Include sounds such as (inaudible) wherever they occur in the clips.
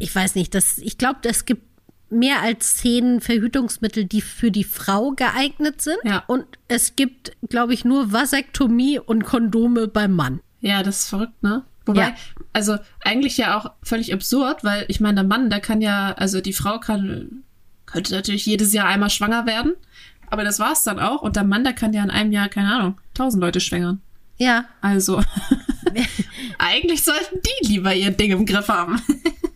ich weiß nicht, das, ich glaube, es gibt mehr als zehn Verhütungsmittel, die für die Frau geeignet sind. Ja. Und es gibt, glaube ich, nur Vasektomie und Kondome beim Mann. Ja, das ist verrückt, ne? Wobei, Ja. also eigentlich ja auch völlig absurd, weil ich meine, der Mann, der kann ja, also die Frau kann, könnte natürlich jedes Jahr einmal schwanger werden, aber das war's dann auch. Und der Mann, der kann ja in einem Jahr, keine Ahnung, tausend Leute schwängern. Ja, Also, (laughs) (laughs) eigentlich sollten die lieber ihr Ding im Griff haben.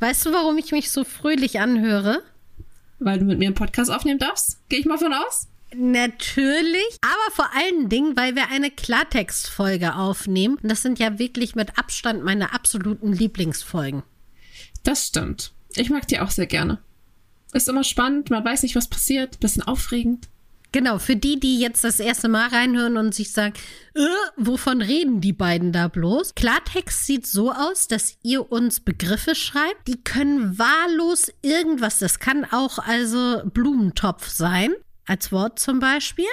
Weißt du, warum ich mich so fröhlich anhöre? weil du mit mir einen Podcast aufnehmen darfst? Gehe ich mal von aus? Natürlich, aber vor allen Dingen, weil wir eine Klartextfolge aufnehmen. Und das sind ja wirklich mit Abstand meine absoluten Lieblingsfolgen. Das stimmt. Ich mag die auch sehr gerne. Ist immer spannend, man weiß nicht, was passiert, bisschen aufregend. Genau, für die, die jetzt das erste Mal reinhören und sich sagen, äh, wovon reden die beiden da bloß? Klartext sieht so aus, dass ihr uns Begriffe schreibt, die können wahllos irgendwas, das kann auch also Blumentopf sein, als Wort zum Beispiel.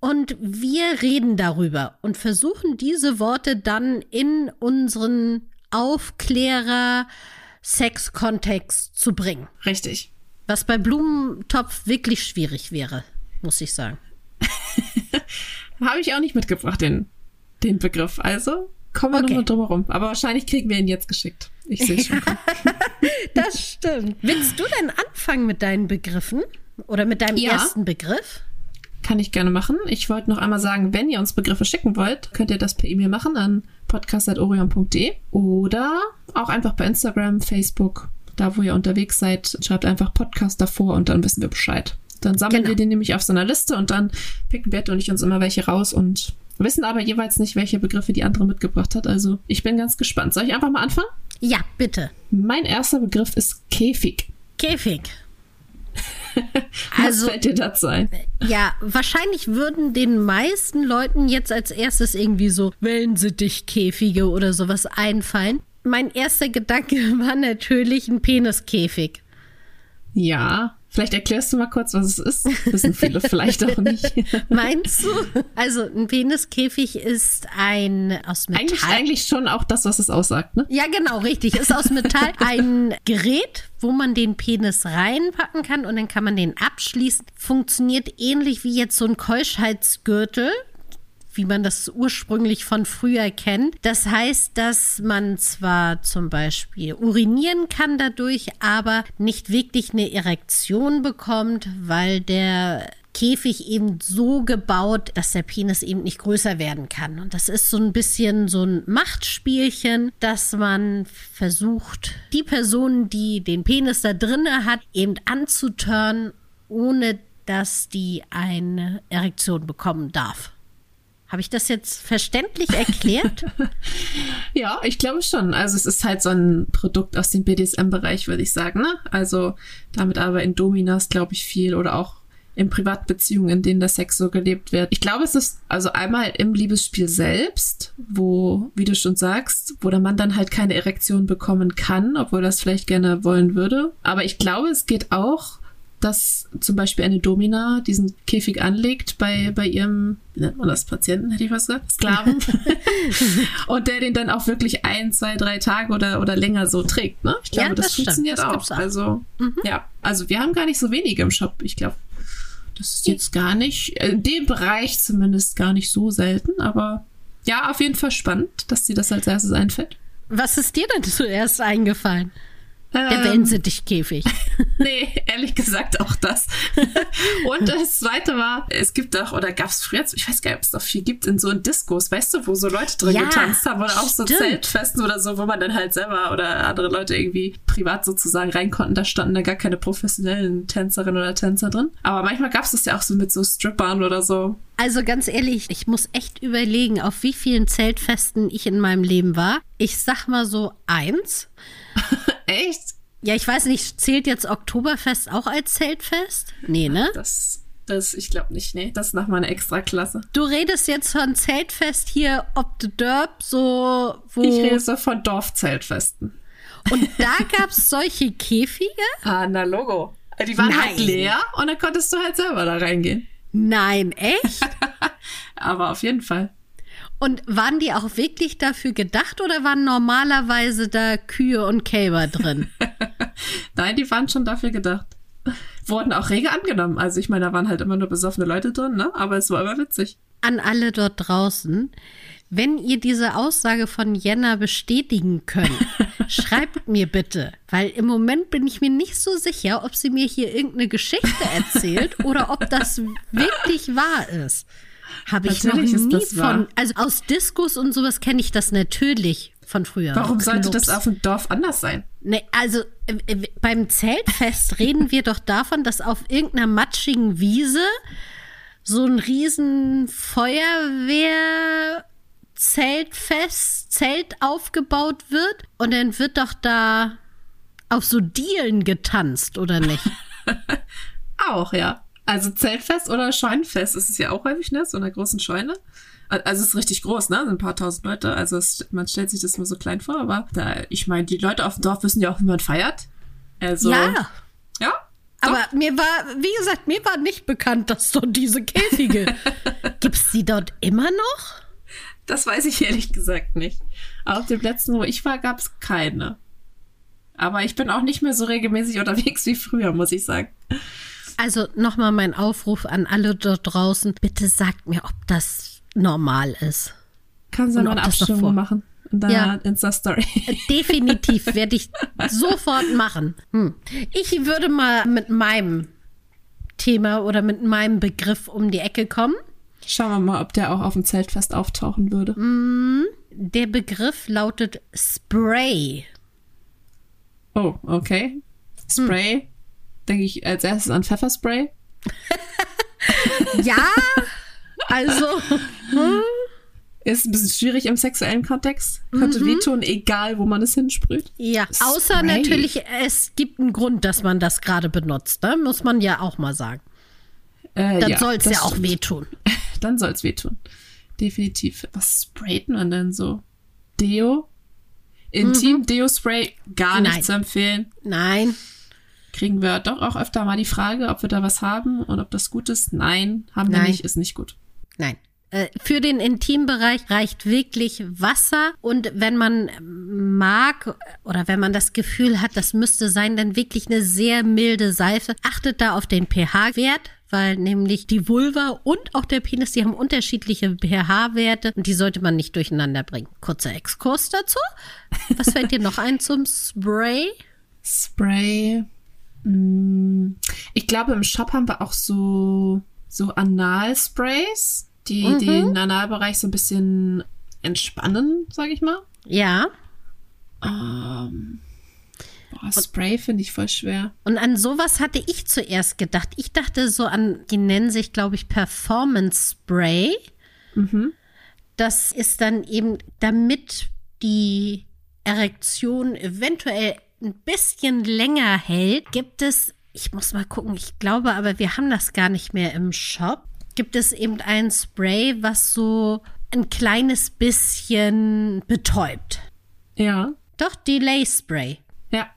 Und wir reden darüber und versuchen diese Worte dann in unseren Aufklärer Sex-Kontext zu bringen. Richtig. Was bei Blumentopf wirklich schwierig wäre, muss ich sagen. (laughs) Habe ich auch nicht mitgebracht, den, den Begriff. Also kommen wir Okay. nochmal drum herum. Aber wahrscheinlich kriegen wir ihn jetzt geschickt. Ich sehe schon. (laughs) Das stimmt. Willst du denn anfangen mit deinen Begriffen? Oder mit deinem Ja. ersten Begriff? Kann ich gerne machen. Ich wollte noch einmal sagen, wenn ihr uns Begriffe schicken wollt, könnt ihr das per E-Mail machen an podcast.orion.de oder auch einfach bei Instagram, Facebook, da wo ihr unterwegs seid, schreibt einfach Podcast davor und dann wissen wir Bescheid. Dann sammeln Genau. wir den nämlich auf so einer Liste und dann picken Bette und ich uns immer welche raus und wissen aber jeweils nicht, welche Begriffe die andere mitgebracht hat. Also ich bin ganz gespannt. Soll ich einfach mal anfangen? Ja, bitte. Mein erster Begriff ist Käfig. Käfig. (laughs) Was Also, fällt dir dazu ein? ja, wahrscheinlich würden den meisten Leuten jetzt als erstes irgendwie so Wellensittich-Käfige oder sowas einfallen. Mein erster Gedanke (laughs) war natürlich ein Peniskäfig. Ja, vielleicht erklärst du mal kurz, was es ist. Wissen viele (laughs) vielleicht auch nicht. Meinst du? Also, ein Peniskäfig ist ein aus Metall. Eigentlich, eigentlich schon auch das, was es aussagt, ne? Ja, genau, richtig. Ist aus Metall (laughs) ein Gerät, wo man den Penis reinpacken kann und dann kann man den abschließen. Funktioniert ähnlich wie jetzt so ein Keuschheitsgürtel wie man das ursprünglich von früher kennt. Das heißt, dass man zwar zum Beispiel urinieren kann dadurch, aber nicht wirklich eine Erektion bekommt, weil der Käfig eben so gebaut, dass der Penis eben nicht größer werden kann. Und das ist so ein bisschen so ein Machtspielchen, dass man versucht, die Person, die den Penis da drinne hat, eben anzutören, ohne dass die eine Erektion bekommen darf. Habe ich das jetzt verständlich erklärt? (laughs) Ja, ich glaube schon. Also es ist halt so ein Produkt aus dem BDSM-Bereich, würde ich sagen. Ne? Also damit aber in Dominas, glaube ich, viel oder auch in Privatbeziehungen, in denen der Sex so gelebt wird. Ich glaube, es ist also einmal im Liebesspiel selbst, wo, wie du schon sagst, wo der Mann dann halt keine Erektion bekommen kann, obwohl er das vielleicht gerne wollen würde. Aber ich glaube, es geht auch dass zum Beispiel eine Domina diesen Käfig anlegt bei, bei ihrem, wie nennt man das, Patienten, hätte ich was gesagt, Sklaven. (laughs) und der den dann auch wirklich ein, zwei, drei Tage oder, oder länger so trägt. Ne? Ich glaube, Ja, das, das funktioniert Das auch. auch. Mhm. Also, ja, also wir haben gar nicht so wenige im Shop. Ich glaube, das ist jetzt gar nicht, äh, in dem Bereich zumindest gar nicht so selten, aber ja, auf jeden Fall spannend, dass dir das als erstes einfällt. Was ist dir denn zuerst eingefallen? Der Ähm, Wellensittichkäfig. (laughs) Nee, ehrlich gesagt auch das. (laughs) Und das zweite war, es gibt auch, oder gab es früher, ich weiß gar nicht, ob es noch viel gibt, in so in Diskos, weißt du, wo so Leute drin Ja, getanzt haben oder auch so stimmt. Zeltfesten oder so, wo man dann halt selber oder andere Leute irgendwie privat sozusagen rein konnten. Da standen da gar keine professionellen Tänzerinnen oder Tänzer drin. Aber manchmal gab es das ja auch so mit so Strippern oder so. Also ganz ehrlich, ich muss echt überlegen, auf wie vielen Zeltfesten ich in meinem Leben war. Ich sag mal so eins. (laughs) Echt? Ja, ich weiß nicht, zählt jetzt Oktoberfest auch als Zeltfest? Nee, ne? Das, das, ich glaube nicht, nee. Das ist nach meiner Extraklasse. Du redest jetzt von Zeltfest hier ob the Derb, so wo. Ich rede so von Dorfzeltfesten. Und (laughs) da gab es solche Käfige? Ah, na Logo. Die waren halt Nein. leer und dann konntest du halt selber da reingehen. Nein, echt? (laughs) Aber auf jeden Fall. Und waren die auch wirklich dafür gedacht oder waren normalerweise da Kühe und Kälber drin? (laughs) Nein, die waren schon dafür gedacht. Wurden auch rege angenommen. Also ich meine, da waren halt immer nur besoffene Leute drin, ne? Aber es war immer witzig. An alle dort draußen, wenn ihr diese Aussage von Jenna bestätigen könnt, (laughs) schreibt mir bitte, weil im Moment bin ich mir nicht so sicher, ob sie mir hier irgendeine Geschichte erzählt oder ob das wirklich wahr ist. Habe ich noch Natürlich nie von, also aus Diskus und sowas kenne ich das natürlich von früher. Warum sollte Clubs. das auf dem Dorf anders sein? Nee, also äh, äh, beim Zeltfest (laughs) reden wir doch davon, dass auf irgendeiner matschigen Wiese so ein riesen Feuerwehr Zeltfest, Zelt aufgebaut wird und dann wird doch da auf so Dielen getanzt, oder nicht? (laughs) Auch, ja. Also Zeltfest oder Scheunenfest ist es ja auch häufig, ne? So einer großen Scheune. Also es ist richtig groß, ne? Sind ein paar tausend Leute. Also es, man stellt sich das immer so klein vor, aber da, ich meine, die Leute auf dem Dorf wissen ja auch, wie man feiert. Also, ja. ja. Aber mir war, wie gesagt, mir war nicht bekannt, dass dort diese Käfige. (laughs) Gibt's die dort immer noch? Das weiß ich ehrlich gesagt nicht. Auf dem letzten, wo ich war, gab es keine. Aber ich bin auch nicht mehr so regelmäßig (laughs) unterwegs wie früher, muss ich sagen. Also nochmal mein Aufruf an alle dort draußen. Bitte sagt mir, ob das normal ist. Kannst du mal eine Abstimmung machen? In deiner Ja. Insta-Story. Definitiv werde ich (laughs) sofort machen. Hm. Ich würde mal mit meinem Thema oder mit meinem Begriff um die Ecke kommen. Schauen wir mal, ob der auch auf dem Zeltfest auftauchen würde. Der Begriff lautet Spray. Oh, okay. Spray. Denke ich als erstes an Pfefferspray. (laughs) Ja, also Ist ein bisschen schwierig im sexuellen Kontext. Könnte wehtun, egal wo man es hinsprüht. ja, außer Spray. natürlich, es gibt einen Grund, dass man das gerade benutzt. Ne? Muss man ja auch mal sagen. Äh, Dann soll es ja auch wehtun. (laughs) Dann soll es wehtun. Definitiv. Was sprayt man denn so? Deo? Intim Deo-Spray gar nicht Nein. zu empfehlen. Nein, Kriegen wir doch auch öfter mal die Frage, ob wir da was haben und ob das gut ist. Nein, haben wir Nein. nicht, ist nicht gut. Nein. Äh, Für den Intimbereich reicht wirklich Wasser und wenn man mag oder wenn man das Gefühl hat, das müsste sein, dann wirklich eine sehr milde Seife. Achtet da auf den pH-Wert, weil nämlich die Vulva und auch der Penis, die haben unterschiedliche pH-Werte und die sollte man nicht durcheinander bringen. Kurzer Exkurs dazu. Was fällt dir noch ein zum Spray? Spray. Mm, Ich glaube, im Shop haben wir auch so, so Analsprays, die Mhm. den Analbereich so ein bisschen entspannen, sage ich mal. Ja. Ähm, boah, Spray finde ich voll schwer. Und an sowas hatte ich zuerst gedacht. Ich dachte so an, die nennen sich, glaube ich, Performance Spray. Das ist dann eben, damit die Erektion eventuell ein bisschen länger hält, gibt es, ich muss mal gucken, ich glaube aber, wir haben das gar nicht mehr im Shop. Gibt es eben ein Spray, was so ein kleines bisschen betäubt. Ja. Doch, Delay Spray. Ja.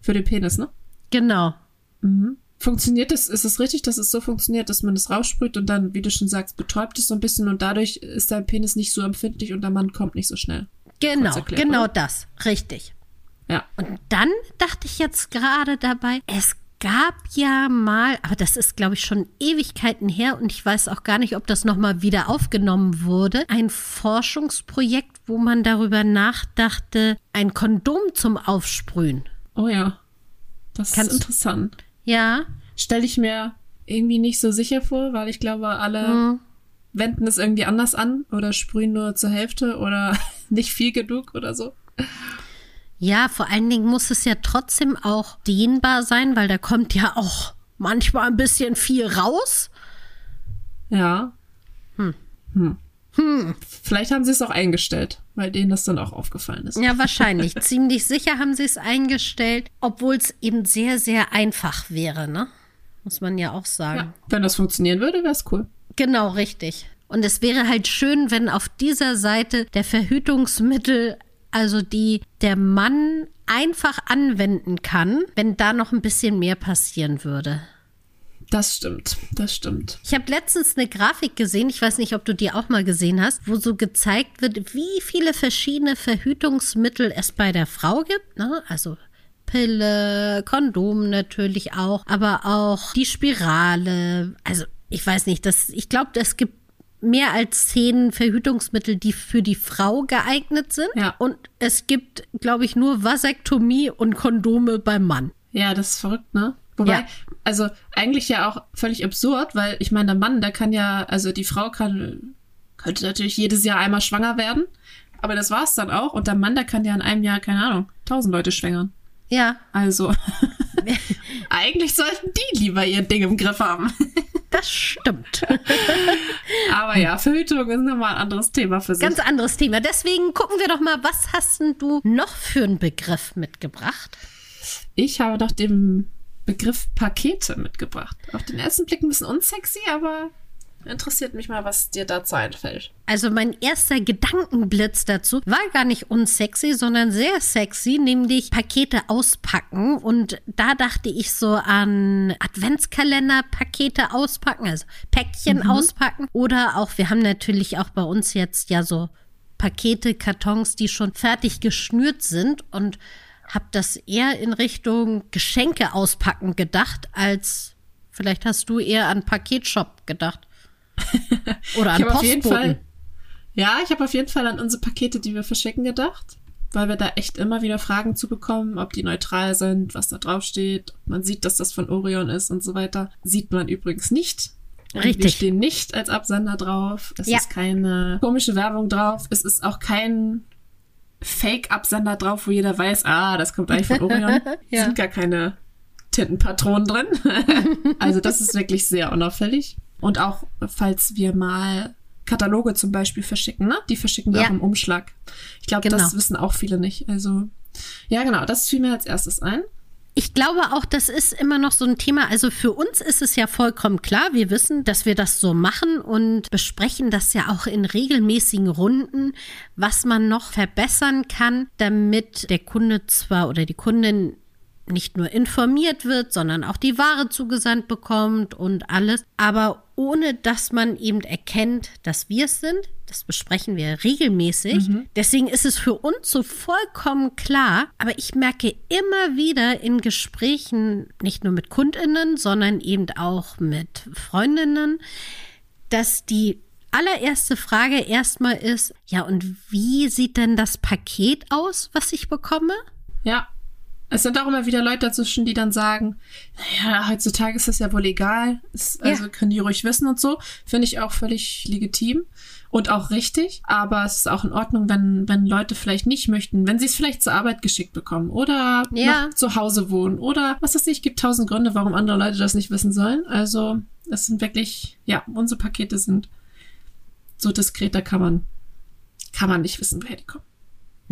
Für den Penis, ne? Genau. Funktioniert das, ist es richtig, dass es so funktioniert, dass man es raussprüht und dann, wie du schon sagst, betäubt es so ein bisschen und dadurch ist dein Penis nicht so empfindlich und der Mann kommt nicht so schnell. Genau, erklärt, genau oder? das. Richtig. Ja. Und dann dachte ich jetzt gerade dabei, es gab ja mal, aber das ist, glaube ich, schon Ewigkeiten her und ich weiß auch gar nicht, ob das nochmal wieder aufgenommen wurde, ein Forschungsprojekt, wo man darüber nachdachte, ein Kondom zum Aufsprühen. Oh ja. Das Kannst- ist interessant. Ja, Stelle ich mir irgendwie nicht so sicher vor, weil ich glaube, alle wenden es irgendwie anders an oder sprühen nur zur Hälfte oder (laughs) nicht viel genug oder so. Ja, vor allen Dingen muss es ja trotzdem auch dehnbar sein, weil da kommt ja auch manchmal ein bisschen viel raus. Ja. Hm. Hm. Vielleicht haben sie es auch eingestellt, weil denen das dann auch aufgefallen ist. Ja, wahrscheinlich. (laughs) Ziemlich sicher haben sie es eingestellt, obwohl es eben sehr, sehr einfach wäre, ne? Muss man ja auch sagen. Ja, wenn das funktionieren würde, wäre es cool. Genau, richtig. Und es wäre halt schön, wenn auf dieser Seite der Verhütungsmittel, also die der Mann einfach anwenden kann, wenn da noch ein bisschen mehr passieren würde. Das stimmt, das stimmt. Ich habe letztens eine Grafik gesehen, ich weiß nicht, ob du die auch mal gesehen hast, wo so gezeigt wird, wie viele verschiedene Verhütungsmittel es bei der Frau gibt. Ne? Also Pille, Kondom natürlich auch, aber auch die Spirale. Also ich weiß nicht, das, ich glaube, es gibt mehr als zehn Verhütungsmittel, die für die Frau geeignet sind. Ja. Und es gibt, glaube ich, nur Vasektomie und Kondome beim Mann. Ja, das ist verrückt, ne? Wobei, ja. also eigentlich ja auch völlig absurd, weil ich meine, der Mann, der kann ja, also die Frau kann, könnte natürlich jedes Jahr einmal schwanger werden, aber das war's dann auch. Und der Mann, der kann ja in einem Jahr, keine Ahnung, tausend Leute schwängern. Ja. Also, (laughs) (laughs) eigentlich sollten die lieber ihr Ding im Griff haben. Das stimmt. (laughs) Aber ja, Verhütung ist nochmal ein anderes Thema für sich. Ganz anderes Thema. Deswegen gucken wir doch mal, was hast du noch für einen Begriff mitgebracht? Ich habe doch den Begriff Pakete mitgebracht. Auf den ersten Blick ein bisschen unsexy, aber Interessiert mich mal, was dir dazu einfällt. Also mein erster Gedankenblitz dazu war gar nicht unsexy, sondern sehr sexy, nämlich Pakete auspacken. Und da dachte ich so an Adventskalender-Pakete auspacken, also Päckchen mhm. auspacken. Oder auch, wir haben natürlich auch bei uns jetzt ja so Pakete, Kartons, die schon fertig geschnürt sind und habe das eher in Richtung Geschenke auspacken gedacht, als vielleicht hast du eher an Paketshop gedacht. (laughs) Oder an Postboten. ja, ich habe auf jeden Fall an unsere Pakete, die wir verschicken, gedacht. Weil wir da echt immer wieder Fragen zu bekommen, ob die neutral sind, was da drauf steht. Man sieht, dass das von Orion ist und so weiter. Sieht man übrigens nicht. Richtig. Wir stehen nicht als Absender drauf. Es ja. ist keine komische Werbung drauf. Es ist auch kein Fake-Absender drauf, wo jeder weiß, ah, das kommt eigentlich von Orion. (laughs) ja. Sind gar keine Tintenpatronen drin. (laughs) also das ist wirklich sehr unauffällig. Und auch, falls wir mal Kataloge zum Beispiel verschicken, ne? Die verschicken wir ja. auch im Umschlag. Ich glaube, genau. das wissen auch viele nicht. Also, ja, genau, das fiel mir als erstes ein. Ich glaube auch, das ist immer noch so ein Thema. Also für uns ist es ja vollkommen klar. Wir wissen, dass wir das so machen und besprechen das ja auch in regelmäßigen Runden, was man noch verbessern kann, damit der Kunde zwar oder die Kundin nicht nur informiert wird, sondern auch die Ware zugesandt bekommt und alles, aber ohne dass man eben erkennt, dass wir es sind. Das besprechen wir regelmäßig. Mhm. Deswegen ist es für uns so vollkommen klar, aber ich merke immer wieder in Gesprächen, nicht nur mit Kundinnen, sondern eben auch mit Freundinnen, dass die allererste Frage erstmal ist, ja, und wie sieht denn das Paket aus, was ich bekomme? Ja, es sind auch immer wieder Leute dazwischen, die dann sagen, naja, heutzutage ist das ja wohl egal. Also ja. können die ruhig wissen und so. Finde ich auch völlig legitim und auch richtig. Aber es ist auch in Ordnung, wenn, wenn Leute vielleicht nicht möchten, wenn sie es vielleicht zur Arbeit geschickt bekommen oder ja. zu Hause wohnen oder was weiß ich, gibt tausend Gründe, warum andere Leute das nicht wissen sollen. Also, es sind wirklich, ja, unsere Pakete sind so diskret, da kann man, kann man nicht wissen, woher die kommen.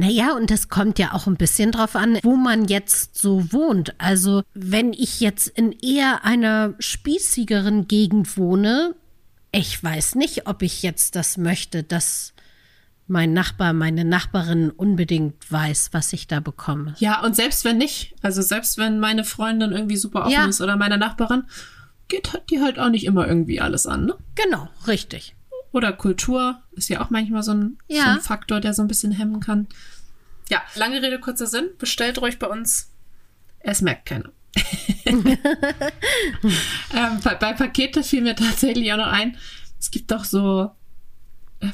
Naja, und das kommt ja auch ein bisschen drauf an, wo man jetzt so wohnt. Also, wenn ich jetzt in eher einer spießigeren Gegend wohne, ich weiß nicht, ob ich jetzt das möchte, dass mein Nachbar, meine Nachbarin unbedingt weiß, was ich da bekomme. Ja, und selbst wenn nicht, also selbst wenn meine Freundin irgendwie super offen ja. ist oder meine Nachbarin, geht die halt auch nicht immer irgendwie alles an, ne? Genau, richtig. Oder Kultur ist ja auch manchmal so ein, ja. so ein Faktor, der so ein bisschen hemmen kann. Ja, lange Rede, kurzer Sinn. Bestellt ruhig bei uns. Es merkt keiner. (laughs) ähm, bei, bei Pakete fiel mir tatsächlich auch noch ein, es gibt doch so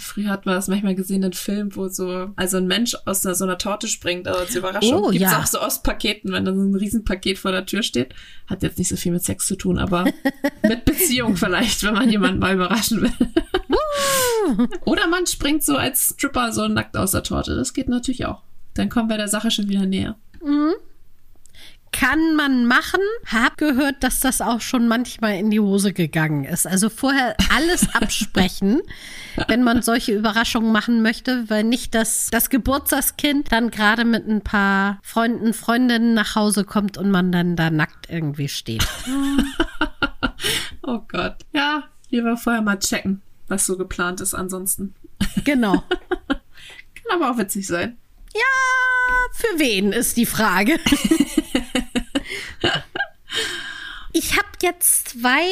Früher hat man das manchmal gesehen in Filmen, wo so, also ein Mensch aus einer, so einer Torte springt, aber zur Überraschung. Oh, Gibt's ja. auch so aus Paketen, wenn da so ein Riesenpaket vor der Tür steht. Hat jetzt nicht so viel mit Sex zu tun, aber (laughs) mit Beziehung vielleicht, wenn man jemanden mal überraschen will. Oder man springt so als Stripper so nackt aus der Torte. Das geht natürlich auch. Dann kommen wir der Sache schon wieder näher. Mhm. Kann man machen. Hab gehört, dass das auch schon manchmal in die Hose gegangen ist. Also vorher alles (laughs) absprechen, wenn man solche Überraschungen machen möchte, weil nicht dass das Geburtstagskind dann gerade mit ein paar Freunden, Freundinnen nach Hause kommt und man dann da nackt irgendwie steht. (laughs) oh Gott. Ja, lieber vorher mal checken, was so geplant ist ansonsten. Genau. (laughs) Kann aber auch witzig sein. Ja, für wen ist die Frage. ich habe jetzt zwei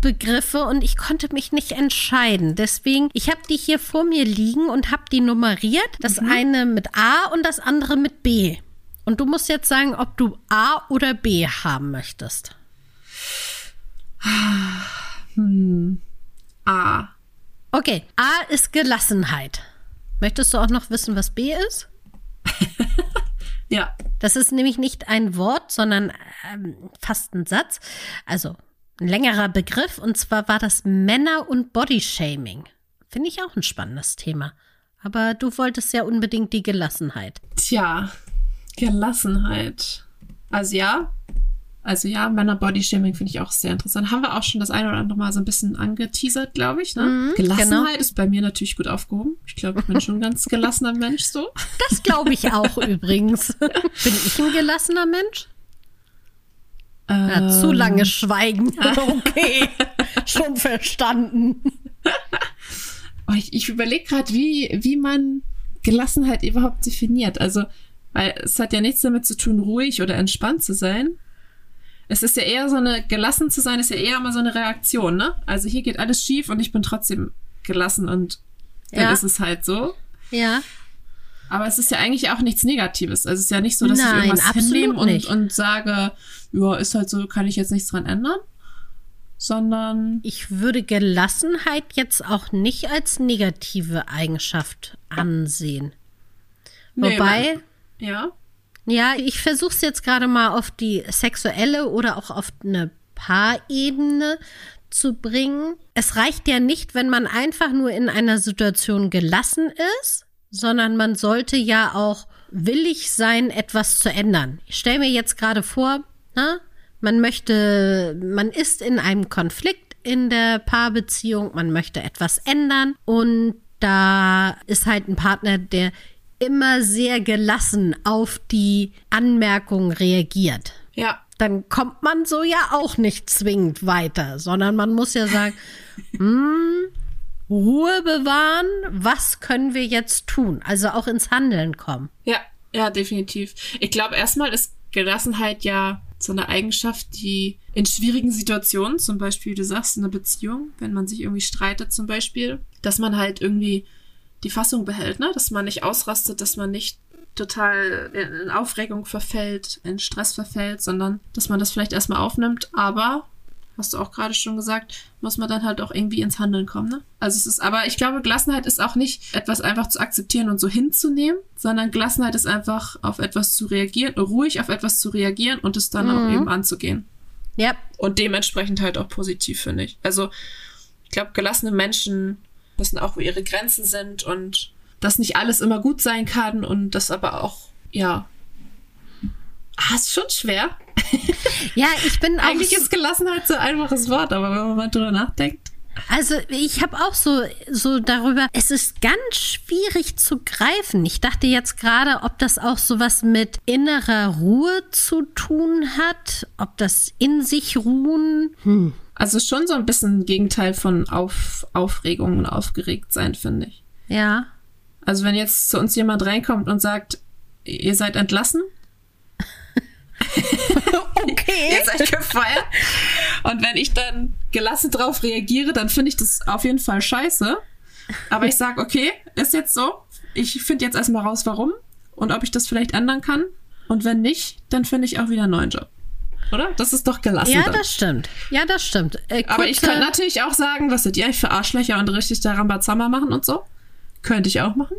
Begriffe und ich konnte mich nicht entscheiden. Deswegen, ich habe die hier vor mir liegen und habe die nummeriert. Das mhm. eine mit A und das andere mit B. Und du musst jetzt sagen, ob du A oder B haben möchtest. Hm. A. Okay, A ist Gelassenheit. Möchtest du auch noch wissen, was B ist? (laughs) ja. Das ist nämlich nicht ein Wort, sondern ähm, fast ein Satz. Also ein längerer Begriff. Und zwar war das Männer- und Bodyshaming. Finde ich auch ein spannendes Thema. Aber du wolltest ja unbedingt die Gelassenheit. Tja, Gelassenheit. Also ja, also ja, Männer-Body-Shaming finde ich auch sehr interessant. Haben wir auch schon das eine oder andere Mal so ein bisschen angeteasert, glaube ich. Ne? Mhm, Gelassenheit genau. ist bei mir natürlich gut aufgehoben. Ich glaube, ich bin schon ein ganz (laughs) gelassener Mensch so. Das glaube ich auch übrigens. Bin ich ein gelassener Mensch? Ähm, ja, zu lange Schweigen. (laughs) Okay, schon verstanden. Oh, ich, ich überlege gerade, wie, wie man Gelassenheit überhaupt definiert. Also, weil es hat ja nichts damit zu tun, ruhig oder entspannt zu sein, es ist ja eher so eine, gelassen zu sein, ist ja eher immer so eine Reaktion, ne? Also hier geht alles schief und ich bin trotzdem gelassen und dann ja. ist es halt so. Ja. Aber es ist ja eigentlich auch nichts Negatives. Also es ist ja nicht so, dass Nein, ich irgendwas hinnehme und, und sage, ja, ist halt so, kann ich jetzt nichts dran ändern. Sondern. Ich würde Gelassenheit jetzt auch nicht als negative Eigenschaft ansehen. Nee, Wobei. Man, ja. Ja, ich versuche es jetzt gerade mal auf die sexuelle oder auch auf eine Paarebene zu bringen. Es reicht ja nicht, wenn man einfach nur in einer Situation gelassen ist, sondern man sollte ja auch willig sein, etwas zu ändern. Ich stelle mir jetzt gerade vor, na, man möchte, man ist in einem Konflikt in der Paarbeziehung, man möchte etwas ändern und da ist halt ein Partner, der immer sehr gelassen auf die Anmerkungen reagiert. Ja. Dann kommt man so ja auch nicht zwingend weiter, sondern man muss ja sagen, (laughs) hm, Ruhe bewahren, was können wir jetzt tun? Also auch ins Handeln kommen. Ja, ja, definitiv. Ich glaube, erstmal ist Gelassenheit ja so eine Eigenschaft, die in schwierigen Situationen, zum Beispiel, du sagst, in einer Beziehung, wenn man sich irgendwie streitet zum Beispiel, dass man halt irgendwie die Fassung behält, ne? Dass man nicht ausrastet, dass man nicht total in Aufregung verfällt, in Stress verfällt, sondern dass man das vielleicht erstmal aufnimmt, aber hast du auch gerade schon gesagt, muss man dann halt auch irgendwie ins Handeln kommen, ne? Also es ist, aber ich glaube, Gelassenheit ist auch nicht etwas einfach zu akzeptieren und so hinzunehmen, sondern Gelassenheit ist einfach auf etwas zu reagieren, ruhig auf etwas zu reagieren und es dann mhm. auch eben anzugehen. Ja. Und dementsprechend halt auch positiv, finde ich. Also, ich glaube, gelassene Menschen wissen auch, wo ihre Grenzen sind und dass nicht alles immer gut sein kann und das aber auch, ja. Ah, ist schon schwer. (laughs) Ja, ich bin auch. Eigentlich ist Gelassenheit so ein einfaches Wort, aber wenn man mal drüber nachdenkt. Also ich habe auch so, so darüber, es ist ganz schwierig zu greifen. Ich dachte jetzt gerade, ob das auch sowas mit innerer Ruhe zu tun hat, ob das in sich ruhen. Hm. Also schon so ein bisschen Gegenteil von Auf, Aufregung und aufgeregt sein, finde ich. Ja. Also wenn jetzt zu uns jemand reinkommt und sagt, ihr seid entlassen. (laughs) okay. (laughs) ihr seid gefeiert. Und wenn ich dann gelassen drauf reagiere, dann finde ich das auf jeden Fall scheiße. Aber ich sage, okay, ist jetzt so. Ich finde jetzt erstmal raus, warum und ob ich das vielleicht ändern kann. Und wenn nicht, dann finde ich auch wieder einen neuen Job oder? Das ist doch gelassen. Ja, dann. das stimmt. Ja, das stimmt. Äh, Aber ich kann natürlich auch sagen, was seid ihr für Arschlöcher und richtig da Rambazamba machen und so. Könnte ich auch machen.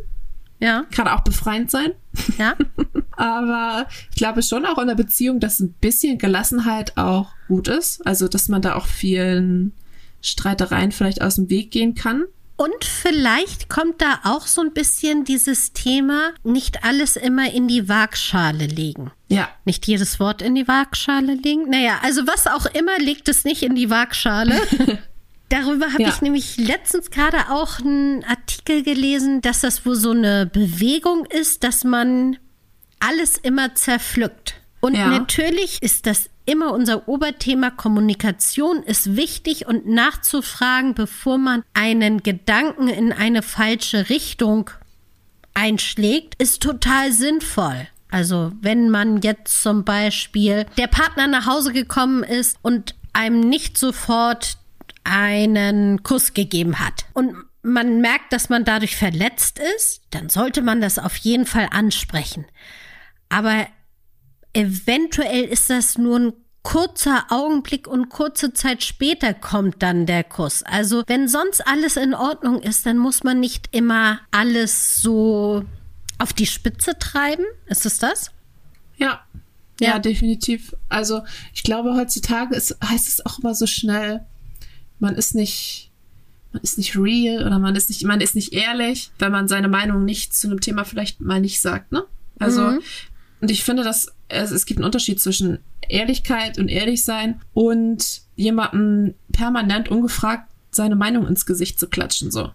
Ja. Kann auch befreiend sein. (laughs) Ja. (laughs) Aber ich glaube schon auch in der Beziehung, dass ein bisschen Gelassenheit auch gut ist. Also, dass man da auch vielen Streitereien vielleicht aus dem Weg gehen kann. Und vielleicht kommt da auch so ein bisschen dieses Thema, nicht alles immer in die Waagschale legen. Ja. Nicht jedes Wort in die Waagschale legen. Naja, also was auch immer, legt es nicht in die Waagschale. (laughs) Darüber habe Ja. ich nämlich letztens gerade auch einen Artikel gelesen, dass das wohl so eine Bewegung ist, dass man alles immer zerpflückt. Und Ja. natürlich ist das immer unser Oberthema. Kommunikation ist wichtig und nachzufragen, bevor man einen Gedanken in eine falsche Richtung einschlägt, ist total sinnvoll. Also wenn man jetzt zum Beispiel der Partner nach Hause gekommen ist und einem nicht sofort einen Kuss gegeben hat und man merkt, dass man dadurch verletzt ist, dann sollte man das auf jeden Fall ansprechen. Aber eventuell ist das nur ein kurzer Augenblick und kurze Zeit später kommt dann der Kuss. Also wenn sonst alles in Ordnung ist, dann muss man nicht immer alles so auf die Spitze treiben. Ist es das? Ja. Ja, Ja. definitiv. Also ich glaube, heutzutage ist, heißt es auch immer so schnell, man ist nicht, man ist nicht real oder man ist nicht, man ist nicht ehrlich, wenn man seine Meinung nicht zu einem Thema vielleicht mal nicht sagt, ne? Also, Mhm. Und ich finde, dass es, es gibt einen Unterschied zwischen Ehrlichkeit und ehrlich sein und jemandem permanent ungefragt seine Meinung ins Gesicht zu klatschen, so.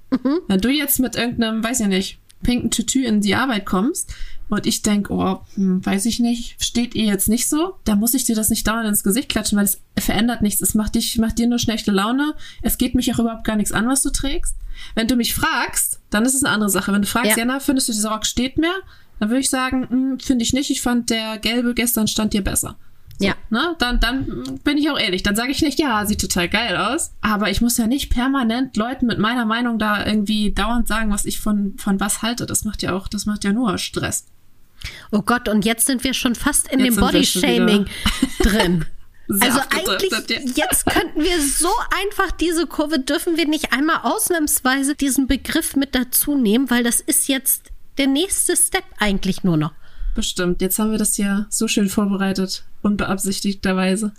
Wenn du jetzt mit irgendeinem, weiß ich nicht, pinken Tütü in die Arbeit kommst und ich denk, oh, hm, weiß ich nicht, steht ihr jetzt nicht so, dann muss ich dir das nicht dauernd ins Gesicht klatschen, weil es verändert nichts. Es macht dich, macht dir nur schlechte Laune. Es geht mich auch überhaupt gar nichts an, was du trägst. Wenn du mich fragst, dann ist es eine andere Sache. Wenn du fragst, Ja. Jana, findest du dieser Rock steht mir? Dann würde ich sagen, hm, finde ich nicht. Ich fand der gelbe gestern stand dir besser. So, Ja. Ne? Dann, dann bin ich auch ehrlich. Dann sage ich nicht, ja, sieht total geil aus. Aber ich muss ja nicht permanent Leuten mit meiner Meinung da irgendwie dauernd sagen, was ich von, von was halte. Das macht ja auch, das macht ja nur Stress. Oh Gott, und jetzt sind wir schon fast in Jetzt dem Bodyshaming drin. (laughs) Also eigentlich, jetzt könnten wir so einfach diese Kurve, dürfen wir nicht einmal ausnahmsweise diesen Begriff mit dazu nehmen, weil das ist jetzt der nächste Step eigentlich nur noch. Bestimmt. Jetzt haben wir das ja so schön vorbereitet. Unbeabsichtigterweise.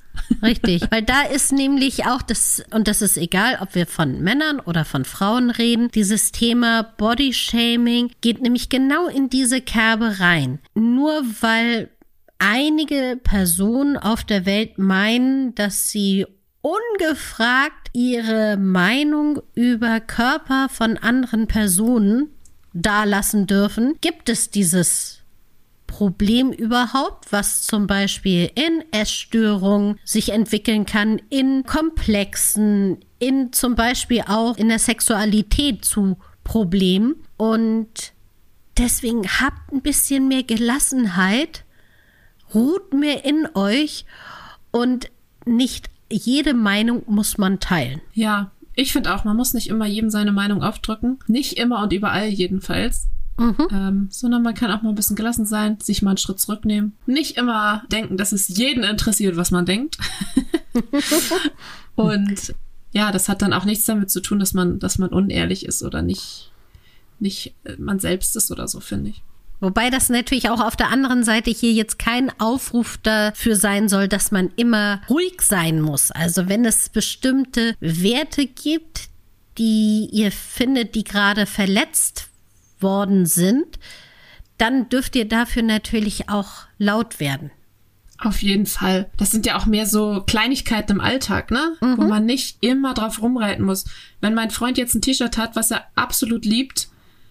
Richtig, (laughs) weil da ist nämlich auch das, und das ist egal, ob wir von Männern oder von Frauen reden, dieses Thema Bodyshaming geht nämlich genau in diese Kerbe rein. Nur weil einige Personen auf der Welt meinen, dass sie ungefragt ihre Meinung über Körper von anderen Personen dalassen dürfen, gibt es dieses Problem überhaupt, was zum Beispiel in Essstörungen sich entwickeln kann, in Komplexen, in zum Beispiel auch in der Sexualität zu Problemen. Und deswegen habt ein bisschen mehr Gelassenheit, ruht mehr in euch und nicht jede Meinung muss man teilen. Ja, ich finde auch, man muss nicht immer jedem seine Meinung aufdrücken. Nicht immer und überall jedenfalls. Ähm, sondern man kann auch mal ein bisschen gelassen sein, sich mal einen Schritt zurücknehmen. Nicht immer denken, dass es jeden interessiert, was man denkt. (laughs) und ja, das hat dann auch nichts damit zu tun, dass man, dass man unehrlich ist oder nicht, nicht äh, man selbst ist oder so, finde ich. Wobei das natürlich auch auf der anderen Seite hier jetzt kein Aufruf dafür sein soll, dass man immer ruhig sein muss. Also wenn es bestimmte Werte gibt, die ihr findet, die gerade verletzt worden sind, dann dürft ihr dafür natürlich auch laut werden. Auf jeden Fall. Das sind ja auch mehr so Kleinigkeiten im Alltag, ne? Wo man nicht immer drauf rumreiten muss. Wenn mein Freund jetzt ein T-Shirt hat, was er absolut liebt,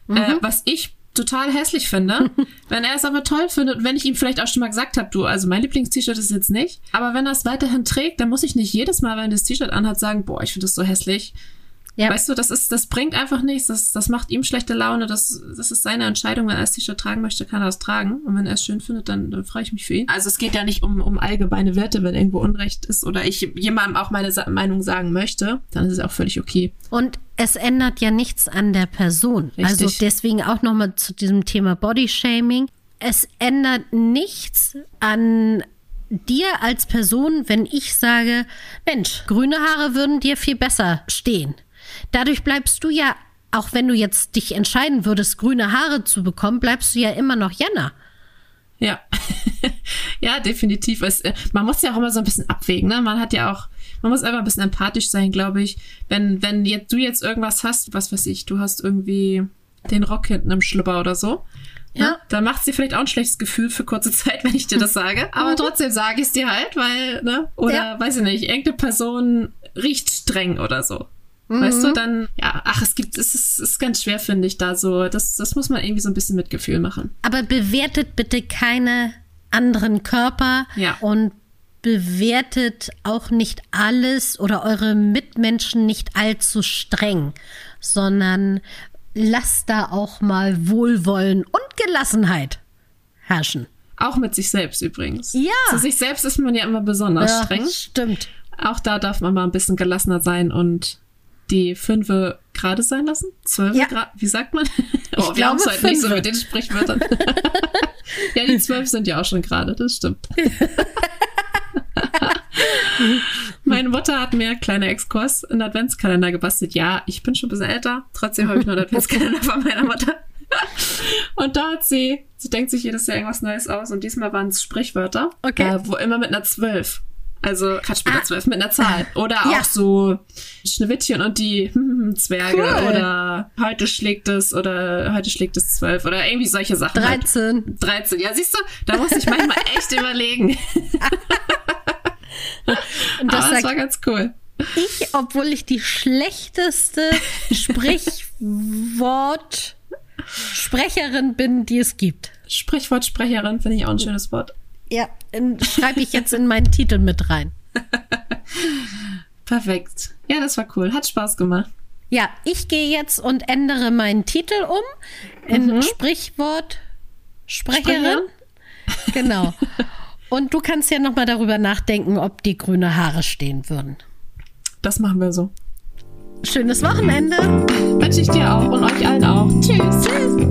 äh, was ich total hässlich finde, (laughs) wenn er es aber toll findet und wenn ich ihm vielleicht auch schon mal gesagt habe, du, also mein Lieblings-T-Shirt ist jetzt nicht, aber wenn er es weiterhin trägt, dann muss ich nicht jedes Mal, wenn er das T-Shirt anhat, sagen, boah, ich finde das so hässlich. Ja. Weißt du, das ist, das bringt einfach nichts, das, das macht ihm schlechte Laune, das, das ist seine Entscheidung. Wenn er das T-Shirt tragen möchte, kann er es tragen. Und wenn er es schön findet, dann, dann freue ich mich für ihn. Also es geht ja nicht um, um allgemeine Werte, wenn irgendwo Unrecht ist oder ich jemandem auch meine Sa Meinung sagen möchte, dann ist es auch völlig okay. Und es ändert ja nichts an der Person. Richtig. Also deswegen auch nochmal zu diesem Thema Bodyshaming. Es ändert nichts an dir als Person, wenn ich sage, Mensch, grüne Haare würden dir viel besser stehen. Dadurch bleibst du ja, auch wenn du jetzt dich entscheiden würdest, grüne Haare zu bekommen, bleibst du ja immer noch Jana. Ja. (laughs) ja, definitiv. Es, äh, man muss ja auch immer so ein bisschen abwägen, ne? Man hat ja auch, man muss einfach ein bisschen empathisch sein, glaube ich. Wenn, wenn jetzt, du jetzt irgendwas hast, was weiß ich, du hast irgendwie den Rock hinten im Schlüpper oder so. Ja. Ne? Dann macht sie vielleicht auch ein schlechtes Gefühl für kurze (laughs) Zeit, wenn ich dir das sage. Aber trotzdem sage ich es dir halt, weil, ne? Oder ja. weiß ich nicht, irgendeine Person riecht streng oder so. Mhm. Weißt du, dann, ja, ach, es gibt, es ist, es ist ganz schwer, finde ich, da so. Das, das muss man irgendwie so ein bisschen mit Gefühl machen. Aber bewertet bitte keine anderen Körper ja. und bewertet auch nicht alles oder eure Mitmenschen nicht allzu streng, sondern lasst da auch mal Wohlwollen und Gelassenheit herrschen. Auch mit sich selbst übrigens. Ja. Zu sich selbst ist man ja immer besonders ja, streng. Stimmt. Auch da darf man mal ein bisschen gelassener sein und die Fünfe gerade sein lassen? Zwölf ja. Grad? Wie sagt man? (laughs) Oh, wir haben es heute nicht so mit den Sprichwörtern. (laughs) ja, die zwölf sind ja auch schon gerade, das stimmt. (laughs) Meine Mutter hat mir kleiner Exkurs in Adventskalender gebastelt. Ja, ich bin schon ein bisschen älter. Trotzdem habe ich noch einen Adventskalender von meiner Mutter. Und da hat sie, sie denkt sich jedes Jahr irgendwas Neues aus. Und diesmal waren es Sprichwörter. Okay. Äh, wo immer mit einer Zwölf. Also Quatsch mit ah. Zwölf, mit einer Zahl. Oder ja. auch so Schneewittchen und die Zwerge cool. oder heute schlägt es oder heute schlägt es zwölf oder irgendwie solche Sachen. 13. Halt. 13. Ja, siehst du, da muss ich manchmal (laughs) echt überlegen. und das, Aber das war ganz cool. Ich, obwohl ich die schlechteste Sprichwort Sprecherin bin, die es gibt. Sprichwortsprecherin finde ich auch ein schönes Wort. Ja, schreibe ich jetzt in meinen Titel mit rein. (laughs) Perfekt. Ja, das war cool. Hat Spaß gemacht. Ja, ich gehe jetzt und ändere meinen Titel um in mhm. Sprichwort Sprecherin. Sprecher? Genau. Und du kannst ja noch mal darüber nachdenken, ob die grüne Haare stehen würden. Das machen wir so. Schönes Wochenende. Wünsche ich dir auch und euch allen auch. Tschüss. Tschüss.